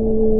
you.